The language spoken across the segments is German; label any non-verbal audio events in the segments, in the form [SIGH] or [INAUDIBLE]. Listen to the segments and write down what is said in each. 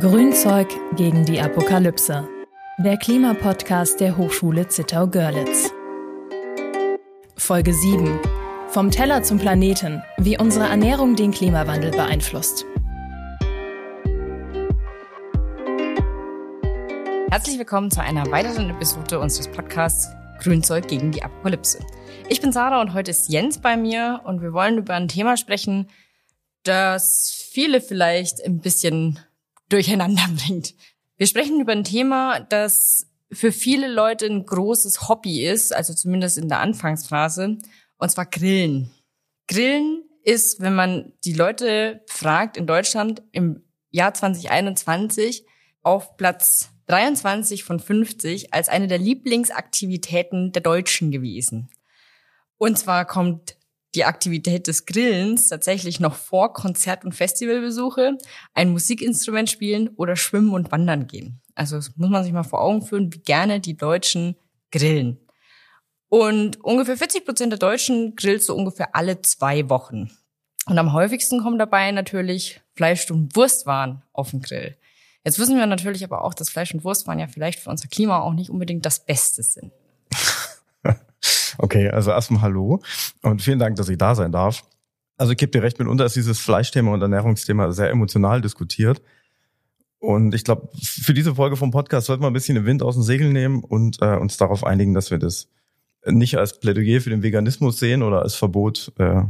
Grünzeug gegen die Apokalypse. Der Klimapodcast der Hochschule Zittau-Görlitz. Folge 7. Vom Teller zum Planeten, wie unsere Ernährung den Klimawandel beeinflusst. Herzlich willkommen zu einer weiteren Episode unseres Podcasts Grünzeug gegen die Apokalypse. Ich bin Sarah und heute ist Jens bei mir und wir wollen über ein Thema sprechen, das viele vielleicht ein bisschen durcheinander [LAUGHS] bringt. Wir sprechen über ein Thema, das für viele Leute ein großes Hobby ist, also zumindest in der Anfangsphase, und zwar Grillen. Grillen ist, wenn man die Leute fragt in Deutschland im Jahr 2021 auf Platz 23 von 50 als eine der Lieblingsaktivitäten der Deutschen gewesen. Und zwar kommt die Aktivität des Grillens tatsächlich noch vor Konzert- und Festivalbesuche, ein Musikinstrument spielen oder schwimmen und wandern gehen. Also das muss man sich mal vor Augen führen, wie gerne die Deutschen grillen. Und ungefähr 40 Prozent der Deutschen grillt so ungefähr alle zwei Wochen. Und am häufigsten kommen dabei natürlich Fleisch- und Wurstwaren auf den Grill. Jetzt wissen wir natürlich aber auch, dass Fleisch- und Wurstwaren ja vielleicht für unser Klima auch nicht unbedingt das Beste sind. Okay, also erstmal Hallo und vielen Dank, dass ich da sein darf. Also ich gebe dir recht, mitunter ist dieses Fleischthema und Ernährungsthema sehr emotional diskutiert. Und ich glaube, für diese Folge vom Podcast sollten wir ein bisschen den Wind aus dem Segel nehmen und äh, uns darauf einigen, dass wir das nicht als Plädoyer für den Veganismus sehen oder als Verbot, äh,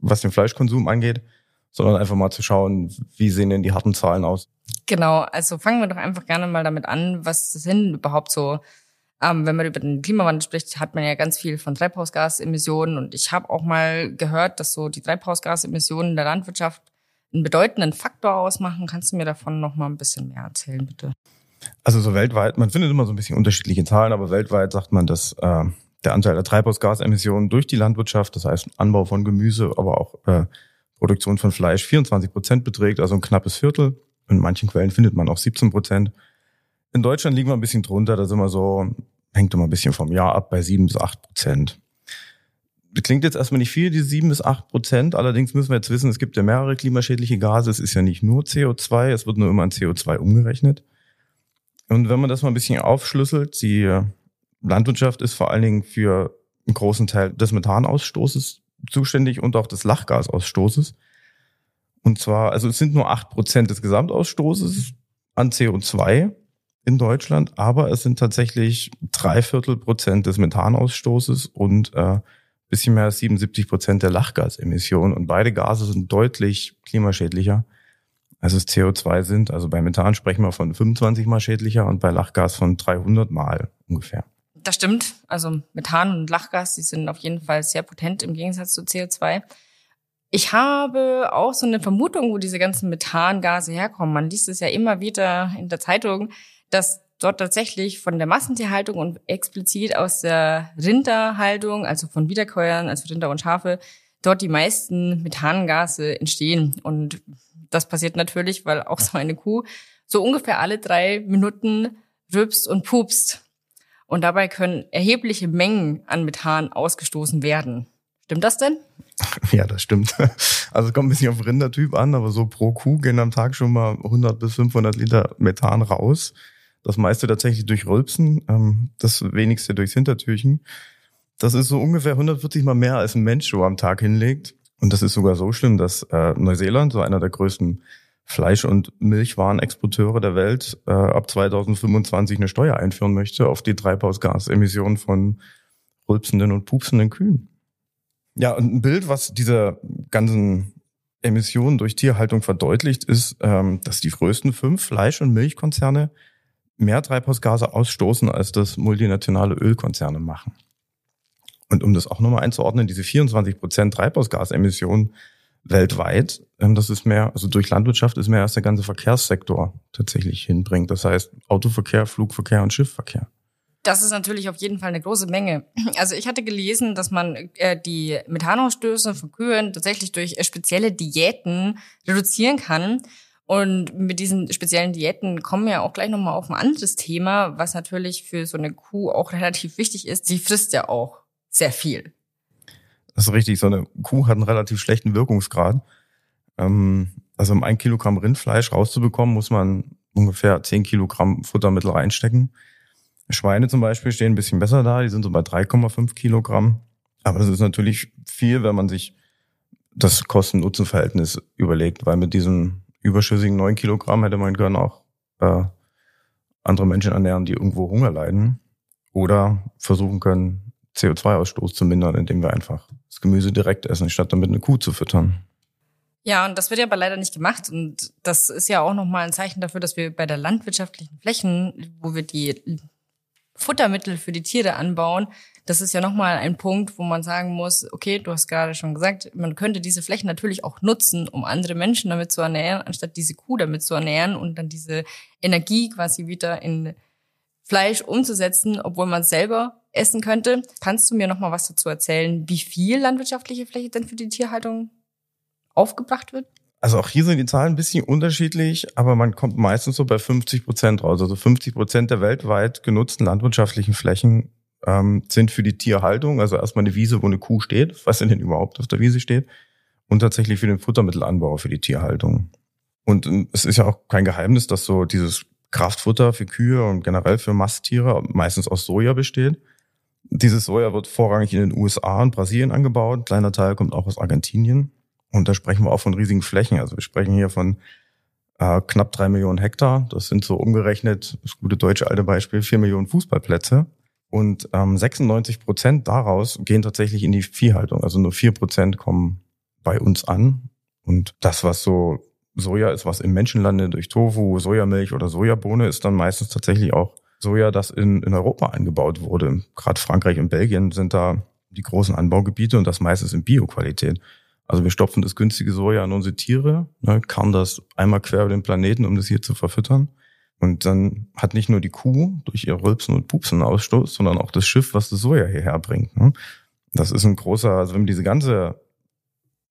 was den Fleischkonsum angeht, sondern einfach mal zu schauen, wie sehen denn die harten Zahlen aus. Genau, also fangen wir doch einfach gerne mal damit an, was sind überhaupt so ähm, wenn man über den Klimawandel spricht, hat man ja ganz viel von Treibhausgasemissionen. Und ich habe auch mal gehört, dass so die Treibhausgasemissionen der Landwirtschaft einen bedeutenden Faktor ausmachen. Kannst du mir davon noch mal ein bisschen mehr erzählen, bitte? Also so weltweit, man findet immer so ein bisschen unterschiedliche Zahlen, aber weltweit sagt man, dass äh, der Anteil der Treibhausgasemissionen durch die Landwirtschaft, das heißt Anbau von Gemüse, aber auch äh, Produktion von Fleisch 24 Prozent beträgt, also ein knappes Viertel. In manchen Quellen findet man auch 17 Prozent. In Deutschland liegen wir ein bisschen drunter, da sind wir so, hängt immer ein bisschen vom Jahr ab, bei sieben bis acht Prozent. Klingt jetzt erstmal nicht viel, diese sieben bis acht Prozent. Allerdings müssen wir jetzt wissen, es gibt ja mehrere klimaschädliche Gase. Es ist ja nicht nur CO2, es wird nur immer in CO2 umgerechnet. Und wenn man das mal ein bisschen aufschlüsselt, die Landwirtschaft ist vor allen Dingen für einen großen Teil des Methanausstoßes zuständig und auch des Lachgasausstoßes. Und zwar, also es sind nur acht Prozent des Gesamtausstoßes an CO2 in Deutschland, aber es sind tatsächlich drei Viertel Prozent des Methanausstoßes und äh, bisschen mehr als 77 Prozent der Lachgasemissionen. Und beide Gase sind deutlich klimaschädlicher, als es CO2 sind. Also bei Methan sprechen wir von 25 mal schädlicher und bei Lachgas von 300 mal ungefähr. Das stimmt. Also Methan und Lachgas, die sind auf jeden Fall sehr potent im Gegensatz zu CO2. Ich habe auch so eine Vermutung, wo diese ganzen Methangase herkommen. Man liest es ja immer wieder in der Zeitung, dass dort tatsächlich von der Massentierhaltung und explizit aus der Rinderhaltung, also von Wiederkäuern, also Rinder und Schafe, dort die meisten Methangase entstehen. Und das passiert natürlich, weil auch so eine Kuh so ungefähr alle drei Minuten rülpst und pupst. Und dabei können erhebliche Mengen an Methan ausgestoßen werden. Stimmt das denn? [LAUGHS] Ja, das stimmt. Also es kommt ein bisschen auf Rindertyp an, aber so pro Kuh gehen am Tag schon mal 100 bis 500 Liter Methan raus. Das meiste tatsächlich durch Rülpsen, ähm, das wenigste durchs Hintertürchen. Das ist so ungefähr 140 mal mehr als ein Mensch so am Tag hinlegt. Und das ist sogar so schlimm, dass äh, Neuseeland, so einer der größten Fleisch- und Milchwarenexporteure der Welt, äh, ab 2025 eine Steuer einführen möchte auf die Treibhausgasemissionen von rülpsenden und pupsenden Kühen. Ja, und ein Bild, was diese ganzen Emissionen durch Tierhaltung verdeutlicht, ist, ähm, dass die größten fünf Fleisch- und Milchkonzerne mehr Treibhausgase ausstoßen, als das multinationale Ölkonzerne machen. Und um das auch nochmal einzuordnen, diese 24 Prozent Treibhausgasemissionen weltweit, ähm, das ist mehr, also durch Landwirtschaft ist mehr als der ganze Verkehrssektor tatsächlich hinbringt. Das heißt Autoverkehr, Flugverkehr und Schiffverkehr. Das ist natürlich auf jeden Fall eine große Menge. Also ich hatte gelesen, dass man äh, die Methanausstöße von Kühen tatsächlich durch spezielle Diäten reduzieren kann. Und mit diesen speziellen Diäten kommen wir auch gleich nochmal auf ein anderes Thema, was natürlich für so eine Kuh auch [LAUGHS] relativ wichtig ist. Sie frisst ja auch sehr viel. Das ist richtig. So eine Kuh hat einen relativ schlechten Wirkungsgrad. Ähm, also um ein Kilogramm Rindfleisch rauszubekommen, muss man ungefähr 10 Kilogramm Futtermittel reinstecken. Schweine zum Beispiel stehen ein bisschen besser da, die sind so bei 3,5 Kilogramm. Aber das ist natürlich viel, wenn man sich das Kosten-Nutzen-Verhältnis überlegt, weil mit diesen überschüssigen 9 Kilogramm hätte man gerne auch äh, andere Menschen ernähren, die irgendwo Hunger leiden oder versuchen können, CO2-Ausstoß zu mindern, indem wir einfach das Gemüse direkt essen, statt damit eine Kuh zu füttern. Ja, und das wird ja aber leider nicht gemacht. Und das ist ja auch nochmal ein Zeichen dafür, dass wir bei der landwirtschaftlichen Flächen, wo wir die Futtermittel für die Tiere anbauen, das ist ja nochmal ein Punkt, wo man sagen muss, okay, du hast gerade schon gesagt, man könnte diese Flächen natürlich auch nutzen, um andere Menschen damit zu ernähren, anstatt diese Kuh damit zu ernähren und dann diese Energie quasi wieder in Fleisch umzusetzen, obwohl man es selber essen könnte. Kannst du mir nochmal was dazu erzählen, wie viel landwirtschaftliche Fläche denn für die Tierhaltung aufgebracht wird? Also auch hier sind die Zahlen ein bisschen unterschiedlich, aber man kommt meistens so bei 50 Prozent raus. Also 50 Prozent der weltweit genutzten landwirtschaftlichen Flächen ähm, sind für die Tierhaltung, also erstmal eine Wiese, wo eine Kuh steht, was denn überhaupt auf der Wiese steht, und tatsächlich für den Futtermittelanbau für die Tierhaltung. Und ähm, es ist ja auch kein Geheimnis, dass so dieses Kraftfutter für Kühe und generell für Masttiere meistens aus Soja besteht. Dieses Soja wird vorrangig in den USA und Brasilien angebaut. Ein kleiner Teil kommt auch aus Argentinien. Und da sprechen wir auch von riesigen Flächen. Also wir sprechen hier von äh, knapp drei Millionen Hektar. Das sind so umgerechnet, das gute deutsche alte Beispiel, vier Millionen Fußballplätze. Und ähm, 96 Prozent daraus gehen tatsächlich in die Viehhaltung. Also nur vier Prozent kommen bei uns an. Und das, was so Soja ist, was im Menschen landet durch Tofu, Sojamilch oder Sojabohne, ist dann meistens tatsächlich auch Soja, das in, in Europa eingebaut wurde. Gerade Frankreich und Belgien sind da die großen Anbaugebiete und das meistens in Bioqualität. Also wir stopfen das günstige Soja an unsere Tiere, ne, kann das einmal quer über den Planeten, um das hier zu verfüttern. Und dann hat nicht nur die Kuh durch ihr Rülpsen und Pupsen Ausstoß, sondern auch das Schiff, was das Soja hierher bringt. Ne? Das ist ein großer, also wenn man diese ganze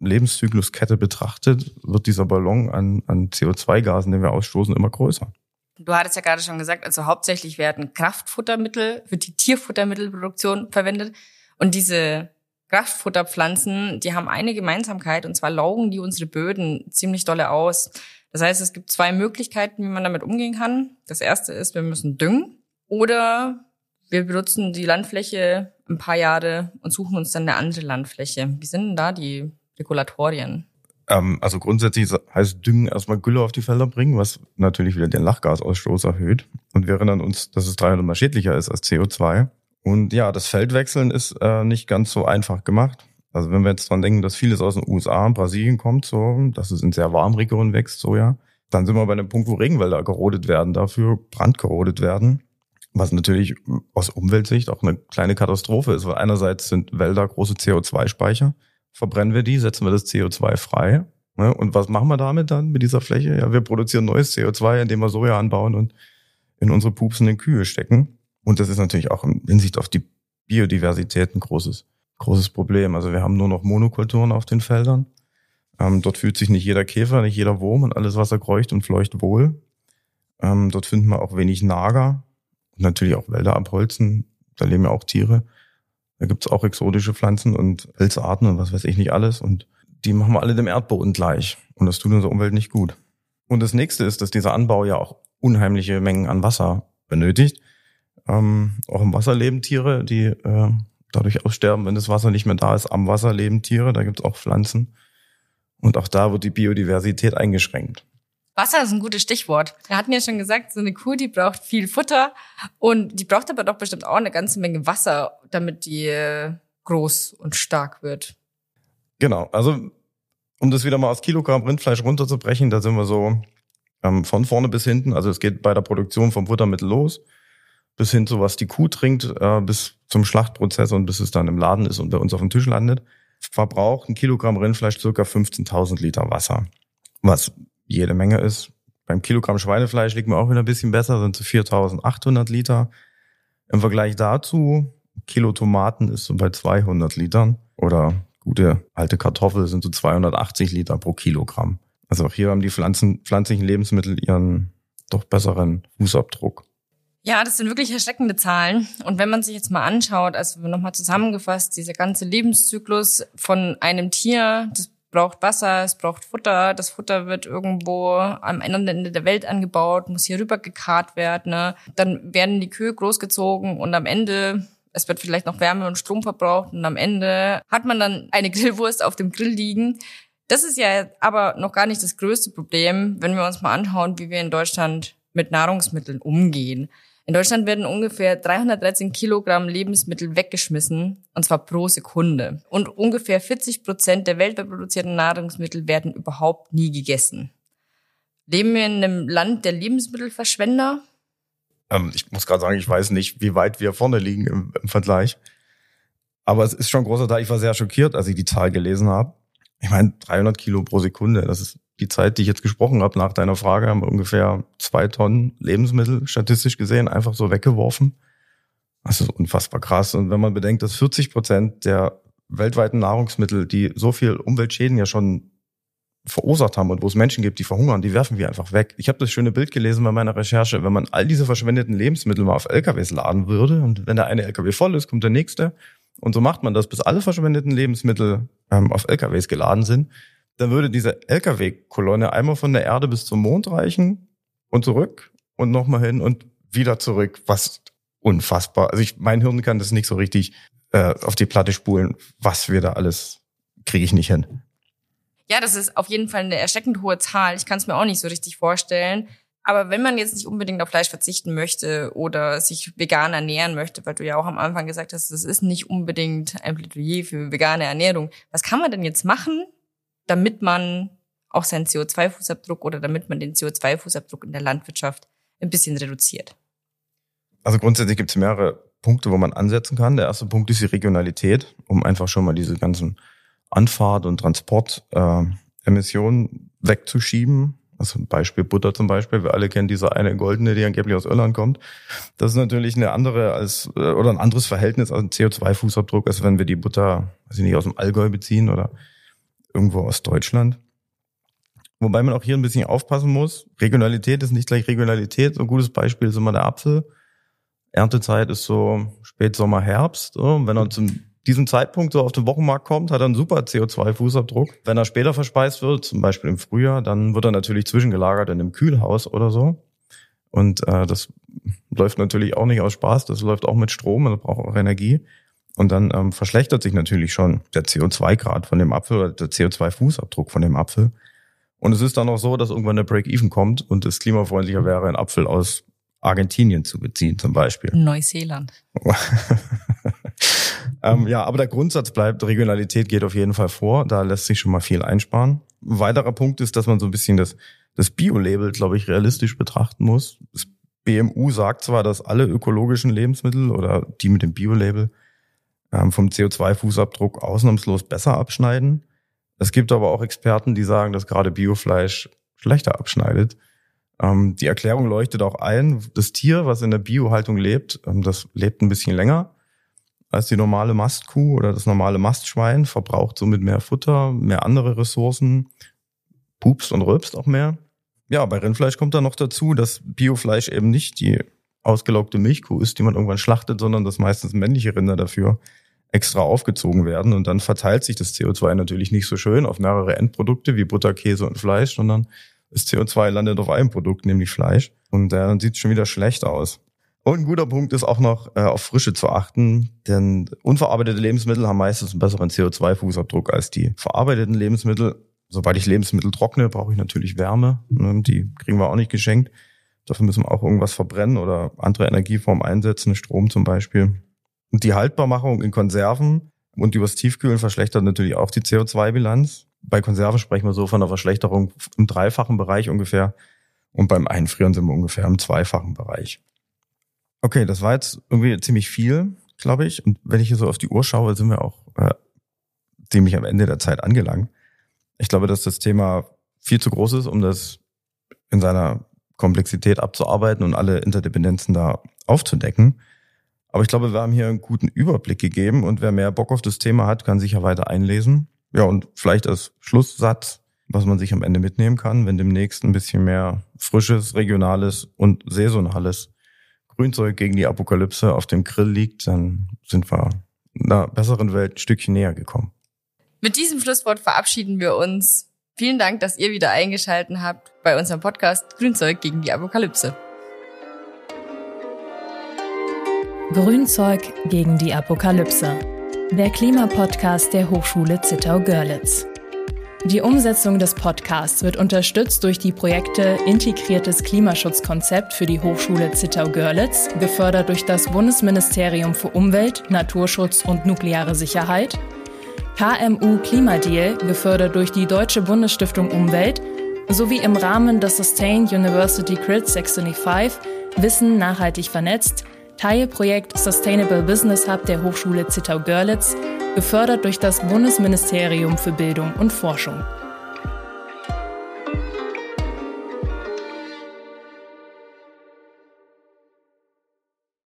Lebenszykluskette betrachtet, wird dieser Ballon an, an CO2-Gasen, den wir ausstoßen, immer größer. Du hattest ja gerade schon gesagt, also hauptsächlich werden Kraftfuttermittel für die Tierfuttermittelproduktion verwendet. Und diese Kraftfutterpflanzen, die haben eine Gemeinsamkeit und zwar laugen die unsere Böden ziemlich dolle aus. Das heißt, es gibt zwei Möglichkeiten, wie man damit umgehen kann. Das erste ist, wir müssen düngen oder wir benutzen die Landfläche ein paar Jahre und suchen uns dann eine andere Landfläche. Wie sind denn da die Regulatorien? Ähm, also grundsätzlich heißt Düngen erstmal Gülle auf die Felder bringen, was natürlich wieder den Lachgasausstoß erhöht. Und wir erinnern uns, dass es 300 mal schädlicher ist als CO2. Und ja, das Feldwechseln ist äh, nicht ganz so einfach gemacht. Also wenn wir jetzt dran denken, dass vieles aus den USA und Brasilien kommt, so, dass es in sehr warmen Regionen wächst, so ja, dann sind wir bei einem Punkt, wo Regenwälder gerodet werden, dafür brandgerodet werden. Was natürlich aus Umweltsicht auch eine kleine Katastrophe ist, weil einerseits sind Wälder große CO2-Speicher. Verbrennen wir die, setzen wir das CO2 frei. Ne? Und was machen wir damit dann mit dieser Fläche? Ja, wir produzieren neues CO2, indem wir Soja anbauen und in unsere pupsenden Kühe stecken. Und das ist natürlich auch in Hinsicht auf die Biodiversität ein großes, großes Problem. Also wir haben nur noch Monokulturen auf den Feldern. Ähm, dort fühlt sich nicht jeder Käfer, nicht jeder Wurm und alles, was er kreucht und fleucht wohl. Ähm, dort finden wir auch wenig Nager und natürlich auch Wälder abholzen. Da leben ja auch Tiere. Da gibt's auch exotische Pflanzen und Pilzarten und was weiß ich nicht alles. Und die machen wir alle dem Erdboden gleich. Und das tut unserer Umwelt nicht gut. Und das nächste ist, dass dieser Anbau ja auch unheimliche Mengen an Wasser benötigt. Ähm, auch im Wasser leben Tiere, die äh, dadurch aussterben, wenn das Wasser nicht mehr da ist. Am Wasser leben Tiere, da gibt es auch Pflanzen. Und auch da wird die Biodiversität eingeschränkt. Wasser ist ein gutes Stichwort. Wir hatten ja schon gesagt, so eine Kuh, die braucht viel Futter und die braucht aber doch bestimmt auch eine ganze Menge Wasser, damit die äh, groß und stark wird. Genau, also um das wieder mal aus Kilogramm Rindfleisch runterzubrechen, da sind wir so ähm, von vorne bis hinten. Also es geht bei der Produktion vom Futtermittel los bis hin zu was die Kuh trinkt, äh, bis zum Schlachtprozess und bis es dann im Laden ist und bei uns auf dem Tisch landet, verbraucht ein Kilogramm Rindfleisch circa 15.000 Liter Wasser. Was jede Menge ist. Beim Kilogramm Schweinefleisch liegt mir auch wieder ein bisschen besser, sind zu 4.800 Liter. Im Vergleich dazu, Kilo Tomaten ist so bei 200 Litern oder gute alte Kartoffel sind so 280 Liter pro Kilogramm. Also auch hier haben die Pflanzen, pflanzlichen Lebensmittel ihren doch besseren Fußabdruck. Ja, das sind wirklich erschreckende Zahlen. Und wenn man sich jetzt mal anschaut, also nochmal zusammengefasst, dieser ganze Lebenszyklus von einem Tier, das braucht Wasser, es braucht Futter. Das Futter wird irgendwo am anderen Ende der Welt angebaut, muss hier rüber gekarrt werden. Ne? Dann werden die Kühe großgezogen und am Ende es wird vielleicht noch Wärme und Strom verbraucht und am Ende hat man dann eine [LAUGHS] Grillwurst auf dem Grill liegen. Das ist ja aber noch gar nicht das größte Problem, wenn wir uns mal anschauen, wie wir in Deutschland mit Nahrungsmitteln umgehen. In Deutschland werden ungefähr 313 Kilogramm Lebensmittel weggeschmissen, und zwar pro Sekunde. Und ungefähr 40 Prozent der weltweit produzierten Nahrungsmittel werden überhaupt nie gegessen. Leben wir in einem Land der Lebensmittelverschwender? Ähm, ich muss gerade sagen, ich weiß nicht, wie weit wir vorne liegen im, im Vergleich. Aber es ist schon ein großer Teil. Ich war sehr schockiert, als ich die Zahl gelesen habe. Ich meine, 300 Kilo pro Sekunde, das ist die Zeit, die ich jetzt gesprochen habe nach deiner Frage, haben wir ungefähr zwei Tonnen Lebensmittel statistisch gesehen einfach so weggeworfen. Das ist unfassbar krass. Und wenn man bedenkt, dass 40 Prozent der weltweiten Nahrungsmittel, die so viel Umweltschäden ja schon verursacht haben und wo es Menschen gibt, die verhungern, die werfen wir einfach weg. Ich habe das schöne Bild gelesen bei meiner Recherche, wenn man all diese verschwendeten Lebensmittel mal auf LKWs laden würde und wenn der eine LKW voll ist, kommt der nächste und so macht man das, bis alle verschwendeten Lebensmittel ähm, auf LKWs geladen sind, dann würde diese LKW-Kolonne einmal von der Erde bis zum Mond reichen und zurück und nochmal hin und wieder zurück, was unfassbar. Also ich, mein Hirn kann das nicht so richtig äh, auf die Platte spulen, was wir da alles kriege ich nicht hin. Ja, das ist auf jeden Fall eine erschreckend hohe Zahl. Ich kann es mir auch nicht so richtig vorstellen. Aber wenn man jetzt nicht unbedingt auf Fleisch verzichten möchte oder sich vegan ernähren möchte, weil du ja auch am Anfang gesagt hast, das ist nicht unbedingt ein Plädoyer für vegane Ernährung, was kann man denn jetzt machen, damit man auch seinen CO2-Fußabdruck oder damit man den CO2-Fußabdruck in der Landwirtschaft ein bisschen reduziert? Also grundsätzlich gibt es mehrere Punkte, wo man ansetzen kann. Der erste Punkt ist die Regionalität, um einfach schon mal diese ganzen Anfahrt- und Transportemissionen äh, wegzuschieben. Also ein Beispiel Butter zum Beispiel. Wir alle kennen diese eine goldene, die angeblich aus Irland kommt. Das ist natürlich eine andere als äh, oder ein anderes Verhältnis als ein CO2-Fußabdruck, als wenn wir die Butter, weiß ich nicht, aus dem Allgäu beziehen oder irgendwo aus Deutschland. Wobei man auch hier ein bisschen aufpassen muss. Regionalität ist nicht gleich Regionalität. So ein gutes Beispiel ist immer der Apfel. Erntezeit ist so Spätsommer, Herbst. So. Wenn er zum diesem Zeitpunkt so auf den Wochenmarkt kommt, hat er einen super CO2-Fußabdruck. Wenn er später verspeist wird, zum Beispiel im Frühjahr, dann wird er natürlich zwischengelagert in einem Kühlhaus oder so. Und äh, das läuft natürlich auch nicht aus Spaß, das läuft auch mit Strom, das braucht auch Energie. Und dann ähm, verschlechtert sich natürlich schon der CO2-Grad von dem Apfel oder der CO2-Fußabdruck von dem Apfel. Und es ist dann auch so, dass irgendwann der Break-Even kommt und es klimafreundlicher wäre, einen Apfel aus Argentinien zu beziehen, zum Beispiel. Neuseeland. [LAUGHS] ähm, ja, aber der Grundsatz bleibt, Regionalität geht auf jeden Fall vor. Da lässt sich schon mal viel einsparen. Ein weiterer Punkt ist, dass man so ein bisschen das, das Bio-Label, glaube ich, realistisch betrachten muss. Das BMU sagt zwar, dass alle ökologischen Lebensmittel oder die mit dem Bio-Label vom CO2-Fußabdruck ausnahmslos besser abschneiden. Es gibt aber auch Experten, die sagen, dass gerade Biofleisch schlechter abschneidet. Ähm, die Erklärung leuchtet auch ein. Das Tier, was in der Biohaltung lebt, ähm, das lebt ein bisschen länger als die normale Mastkuh oder das normale Mastschwein, verbraucht somit mehr Futter, mehr andere Ressourcen, pupst und rülpst auch mehr. Ja, bei Rindfleisch kommt dann noch dazu, dass Biofleisch eben nicht die ausgelockte Milchkuh ist, die man irgendwann schlachtet, sondern dass meistens männliche Rinder dafür extra aufgezogen werden und dann verteilt sich das CO2 natürlich nicht so schön auf mehrere Endprodukte wie Butter, Käse und Fleisch, sondern das CO2 landet auf einem Produkt, nämlich Fleisch und äh, dann sieht es schon wieder schlecht aus. Und ein guter Punkt ist auch noch äh, auf Frische zu achten, denn unverarbeitete Lebensmittel haben meistens einen besseren CO2-Fußabdruck als die verarbeiteten Lebensmittel. Sobald ich Lebensmittel trockne, brauche ich natürlich Wärme. Ne? Die kriegen wir auch nicht geschenkt. Dafür müssen wir auch irgendwas verbrennen oder andere Energieformen einsetzen, Strom zum Beispiel. Und die Haltbarmachung in Konserven und übers Tiefkühlen verschlechtert natürlich auch die CO2-Bilanz. Bei Konserven sprechen wir so von einer Verschlechterung im dreifachen Bereich ungefähr. Und beim Einfrieren sind wir ungefähr im zweifachen Bereich. Okay, das war jetzt irgendwie ziemlich viel, glaube ich. Und wenn ich hier so auf die Uhr schaue, sind wir auch äh, ziemlich am Ende der Zeit angelangt. Ich glaube, dass das Thema viel zu groß ist, um das in seiner Komplexität abzuarbeiten und alle Interdependenzen da aufzudecken. Aber ich glaube, wir haben hier einen guten Überblick gegeben und wer mehr Bock auf das Thema hat, kann sich ja weiter einlesen. Ja, und vielleicht als Schlusssatz, was man sich am Ende mitnehmen kann, wenn demnächst ein bisschen mehr frisches, regionales und saisonales Grünzeug gegen die Apokalypse auf dem Grill liegt, dann sind wir einer besseren Welt ein Stückchen näher gekommen. Mit diesem Schlusswort verabschieden wir uns. Vielen Dank, dass ihr wieder eingeschalten habt bei unserem Podcast Grünzeug gegen die Apokalypse. Grünzeug gegen die Apokalypse. Der Klimapodcast der Hochschule Zittau-Görlitz. Die Umsetzung des Podcasts wird unterstützt durch die Projekte Integriertes Klimaschutzkonzept für die Hochschule Zittau-Görlitz, gefördert durch das Bundesministerium für Umwelt, Naturschutz und nukleare Sicherheit, KMU Klimadeal, gefördert durch die Deutsche Bundesstiftung Umwelt, sowie im Rahmen des Sustained University Grid 625 Wissen nachhaltig vernetzt, Teilprojekt Sustainable Business Hub der Hochschule Zittau-Görlitz gefördert durch das Bundesministerium für Bildung und Forschung.